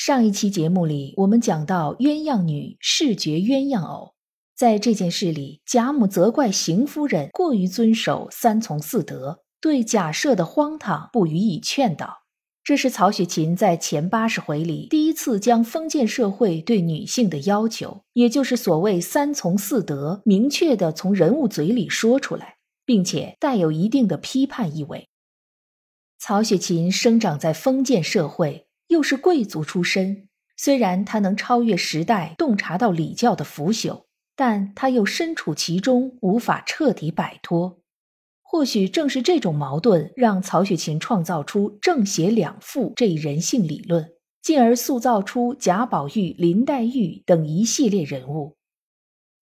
上一期节目里，我们讲到鸳鸯女视觉鸳鸯偶，在这件事里，贾母责怪邢夫人过于遵守三从四德，对贾赦的荒唐不予以劝导。这是曹雪芹在前八十回里第一次将封建社会对女性的要求，也就是所谓三从四德，明确的从人物嘴里说出来，并且带有一定的批判意味。曹雪芹生长在封建社会。又是贵族出身，虽然他能超越时代，洞察到礼教的腐朽，但他又身处其中，无法彻底摆脱。或许正是这种矛盾，让曹雪芹创造出正邪两副这一人性理论，进而塑造出贾宝玉、林黛玉等一系列人物。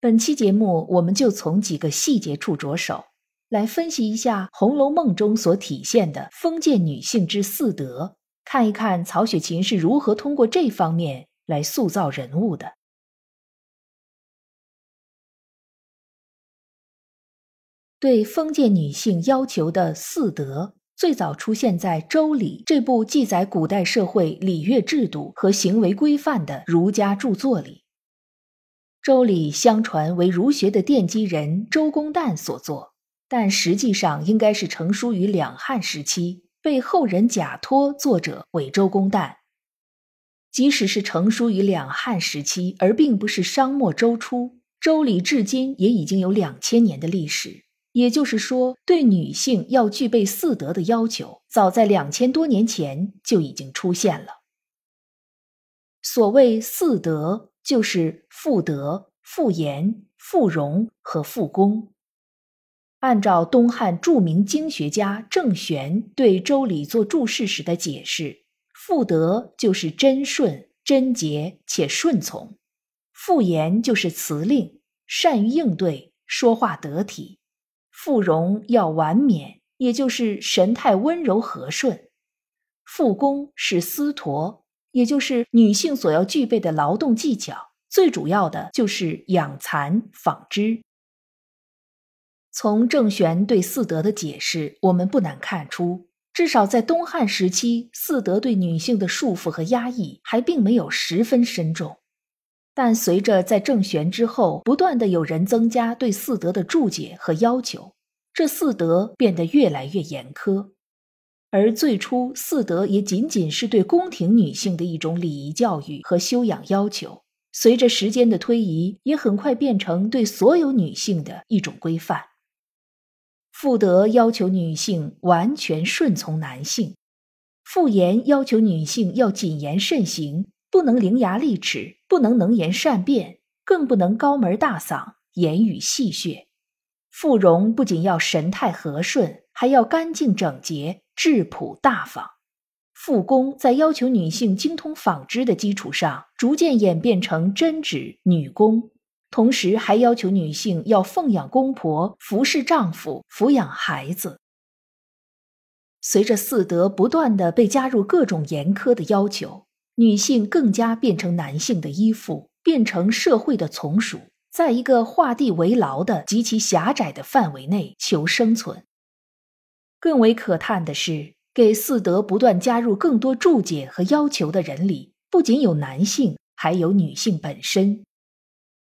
本期节目，我们就从几个细节处着手，来分析一下《红楼梦》中所体现的封建女性之四德。看一看曹雪芹是如何通过这方面来塑造人物的。对封建女性要求的四德，最早出现在《周礼》这部记载古代社会礼乐制度和行为规范的儒家著作里。《周礼》相传为儒学的奠基人周公旦所作，但实际上应该是成书于两汉时期。被后人假托作者为周公旦，即使是成书于两汉时期，而并不是商末周初，周礼至今也已经有两千年的历史。也就是说，对女性要具备四德的要求，早在两千多年前就已经出现了。所谓四德，就是妇德、妇言、妇容和妇功。按照东汉著名经学家郑玄对《周礼》做注释时的解释，妇德就是贞顺、贞洁且顺从；妇言就是辞令，善于应对，说话得体；妇容要婉娩，也就是神态温柔和顺；妇功是司陀，也就是女性所要具备的劳动技巧，最主要的就是养蚕、纺织。从郑玄对四德的解释，我们不难看出，至少在东汉时期，四德对女性的束缚和压抑还并没有十分深重。但随着在郑玄之后，不断的有人增加对四德的注解和要求，这四德变得越来越严苛。而最初，四德也仅仅是对宫廷女性的一种礼仪教育和修养要求，随着时间的推移，也很快变成对所有女性的一种规范。妇德要求女性完全顺从男性，妇言要求女性要谨言慎行，不能伶牙俐齿，不能能言善辩，更不能高门大嗓，言语戏谑。妇容不仅要神态和顺，还要干净整洁、质朴大方。妇工在要求女性精通纺织的基础上，逐渐演变成针织、女工。同时还要求女性要奉养公婆、服侍丈夫、抚养孩子。随着四德不断的被加入各种严苛的要求，女性更加变成男性的依附，变成社会的从属，在一个画地为牢的极其狭窄的范围内求生存。更为可叹的是，给四德不断加入更多注解和要求的人里，不仅有男性，还有女性本身。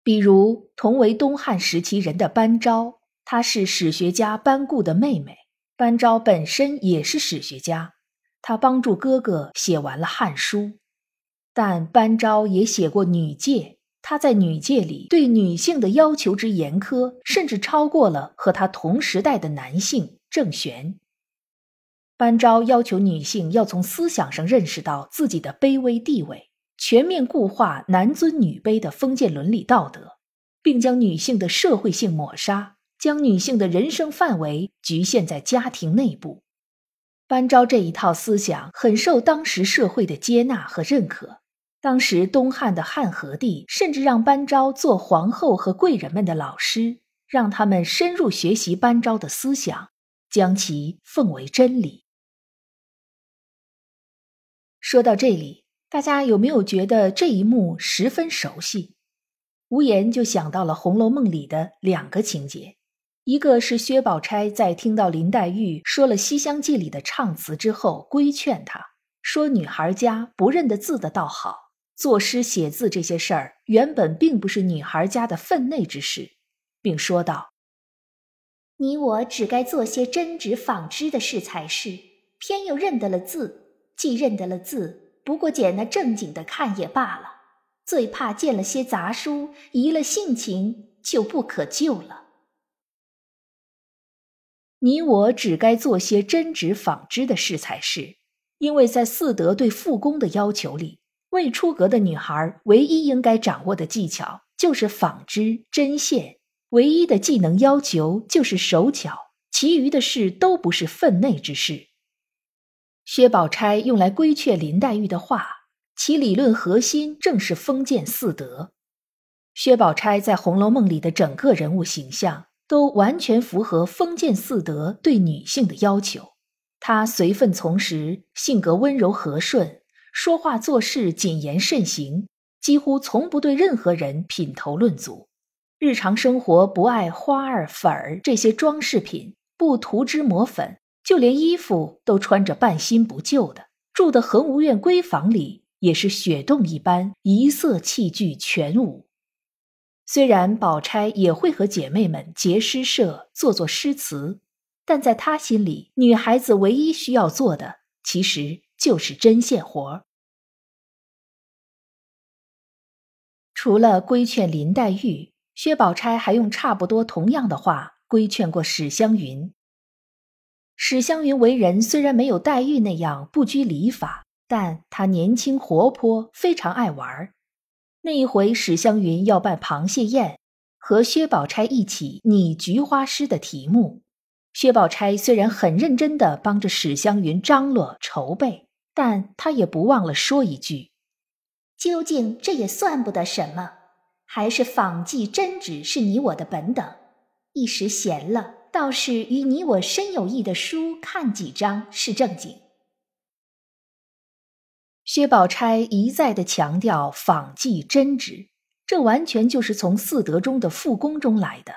比如，同为东汉时期人的班昭，她是史学家班固的妹妹。班昭本身也是史学家，他帮助哥哥写完了《汉书》，但班昭也写过《女诫》，他在《女诫》里对女性的要求之严苛，甚至超过了和他同时代的男性郑玄。班昭要求女性要从思想上认识到自己的卑微地位。全面固化男尊女卑的封建伦理道德，并将女性的社会性抹杀，将女性的人生范围局限在家庭内部。班昭这一套思想很受当时社会的接纳和认可。当时东汉的汉和帝甚至让班昭做皇后和贵人们的老师，让他们深入学习班昭的思想，将其奉为真理。说到这里，大家有没有觉得这一幕十分熟悉？无言就想到了《红楼梦》里的两个情节。一个是薛宝钗在听到林黛玉说了《西厢记》里的唱词之后，规劝她说：“女孩家不认得字的倒好，作诗写字这些事儿原本并不是女孩家的分内之事。”并说道：“你我只该做些针织纺织的事才是，偏又认得了字。既认得了字，不过捡那正经的看也罢了，最怕见了些杂书，移了性情，就不可救了。”你我只该做些针织纺织的事才是，因为在四德对复工的要求里，未出阁的女孩唯一应该掌握的技巧就是纺织针线，唯一的技能要求就是手巧，其余的事都不是分内之事。薛宝钗用来规劝林黛玉的话，其理论核心正是封建四德。薛宝钗在《红楼梦》里的整个人物形象。都完全符合封建四德对女性的要求。她随分从时，性格温柔和顺，说话做事谨言慎行，几乎从不对任何人品头论足。日常生活不爱花儿粉儿这些装饰品，不涂脂抹粉，就连衣服都穿着半新不旧的。住的恒芜苑闺房里，也是雪洞一般，一色器具全无。虽然宝钗也会和姐妹们结诗社，做做诗词，但在她心里，女孩子唯一需要做的，其实就是针线活儿。除了规劝林黛玉，薛宝钗还用差不多同样的话规劝过史湘云。史湘云为人虽然没有黛玉那样不拘礼法，但她年轻活泼，非常爱玩儿。那一回，史湘云要办螃蟹宴，和薛宝钗一起拟菊花诗的题目。薛宝钗虽然很认真地帮着史湘云张罗筹备，但她也不忘了说一句：“究竟这也算不得什么，还是仿迹真纸是你我的本等。一时闲了，倒是与你我深有益的书看几章是正经。”薛宝钗一再的强调仿迹真值，这完全就是从四德中的复工中来的。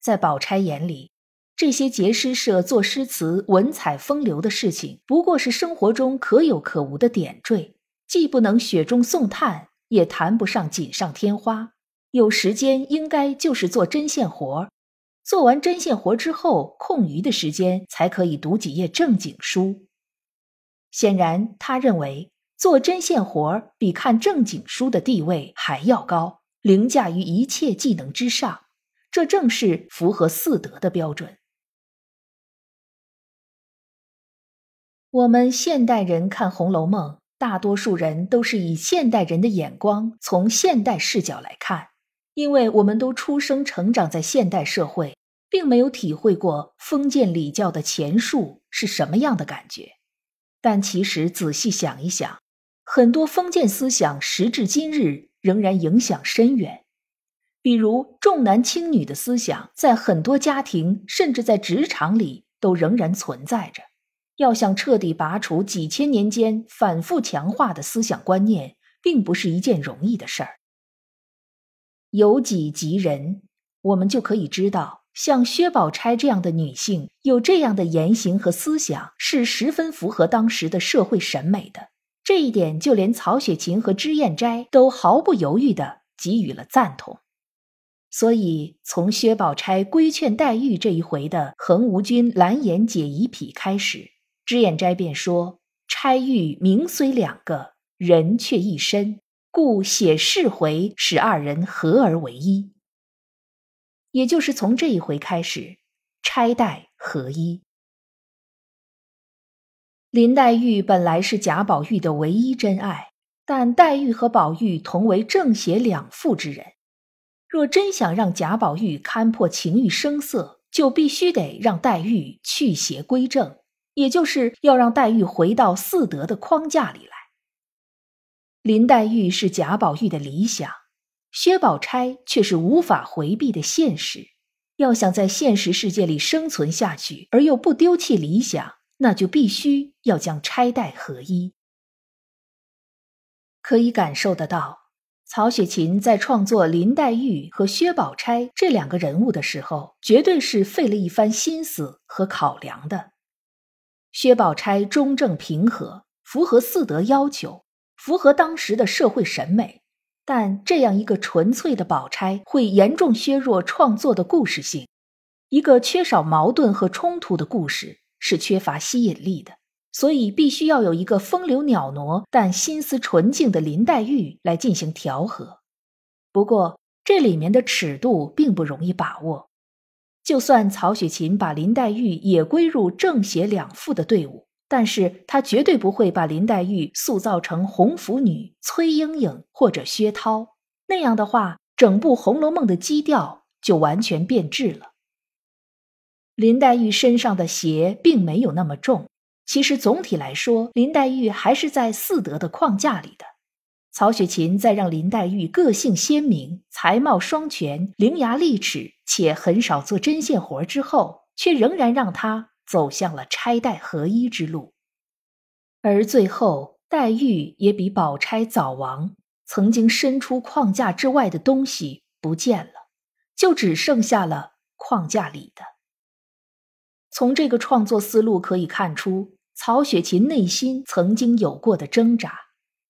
在宝钗眼里，这些结诗社做诗词、文采风流的事情，不过是生活中可有可无的点缀，既不能雪中送炭，也谈不上锦上添花。有时间应该就是做针线活儿，做完针线活之后，空余的时间才可以读几页正经书。显然，他认为做针线活比看正经书的地位还要高，凌驾于一切技能之上。这正是符合四德的标准。我们现代人看《红楼梦》，大多数人都是以现代人的眼光，从现代视角来看，因为我们都出生成长在现代社会，并没有体会过封建礼教的前述是什么样的感觉。但其实仔细想一想，很多封建思想时至今日仍然影响深远。比如重男轻女的思想，在很多家庭甚至在职场里都仍然存在着。要想彻底拔除几千年间反复强化的思想观念，并不是一件容易的事儿。由己及人，我们就可以知道。像薛宝钗这样的女性，有这样的言行和思想，是十分符合当时的社会审美的。这一点，就连曹雪芹和脂砚斋都毫不犹豫地给予了赞同。所以，从薛宝钗规劝黛玉这一回的“横无君蓝颜解疑癖”开始，脂砚斋便说：“钗玉名虽两个人，却一身，故写释回，使二人合而为一。”也就是从这一回开始，钗黛合一。林黛玉本来是贾宝玉的唯一真爱，但黛玉和宝玉同为正邪两副之人，若真想让贾宝玉看破情欲声色，就必须得让黛玉去邪归正，也就是要让黛玉回到四德的框架里来。林黛玉是贾宝玉的理想，薛宝钗却是无法回避的现实。要想在现实世界里生存下去，而又不丢弃理想，那就必须要将钗黛合一。可以感受得到，曹雪芹在创作林黛玉和薛宝钗这两个人物的时候，绝对是费了一番心思和考量的。薛宝钗中正平和，符合四德要求，符合当时的社会审美。但这样一个纯粹的宝钗会严重削弱创作的故事性，一个缺少矛盾和冲突的故事是缺乏吸引力的，所以必须要有一个风流袅娜但心思纯净的林黛玉来进行调和。不过这里面的尺度并不容易把握，就算曹雪芹把林黛玉也归入正邪两副的队伍。但是他绝对不会把林黛玉塑造成红拂女崔莺莺或者薛涛那样的话，整部《红楼梦》的基调就完全变质了。林黛玉身上的邪并没有那么重，其实总体来说，林黛玉还是在四德的框架里的。曹雪芹在让林黛玉个性鲜明、才貌双全、伶牙俐齿，且很少做针线活之后，却仍然让她。走向了钗黛合一之路，而最后黛玉也比宝钗早亡，曾经伸出框架之外的东西不见了，就只剩下了框架里的。从这个创作思路可以看出，曹雪芹内心曾经有过的挣扎，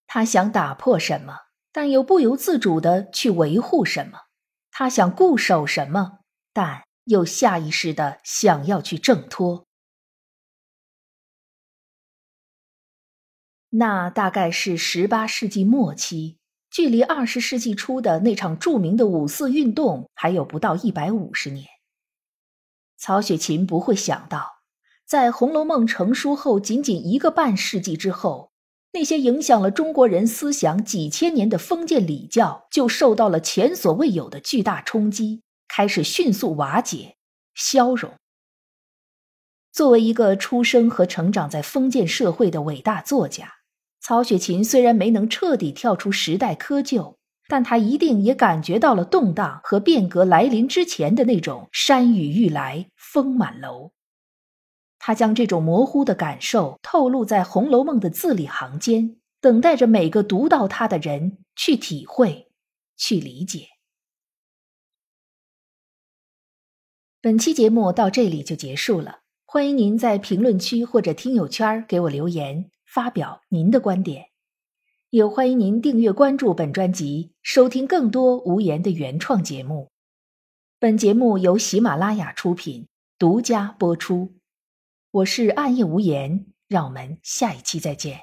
他想打破什么，但又不由自主的去维护什么；他想固守什么，但又下意识的想要去挣脱。那大概是十八世纪末期，距离二十世纪初的那场著名的五四运动还有不到一百五十年。曹雪芹不会想到，在《红楼梦》成书后仅仅一个半世纪之后，那些影响了中国人思想几千年的封建礼教，就受到了前所未有的巨大冲击，开始迅速瓦解、消融。作为一个出生和成长在封建社会的伟大作家。曹雪芹虽然没能彻底跳出时代窠臼，但他一定也感觉到了动荡和变革来临之前的那种山雨欲来风满楼。他将这种模糊的感受透露在《红楼梦》的字里行间，等待着每个读到它的人去体会、去理解。本期节目到这里就结束了，欢迎您在评论区或者听友圈给我留言。发表您的观点，也欢迎您订阅关注本专辑，收听更多无言的原创节目。本节目由喜马拉雅出品，独家播出。我是暗夜无言，让我们下一期再见。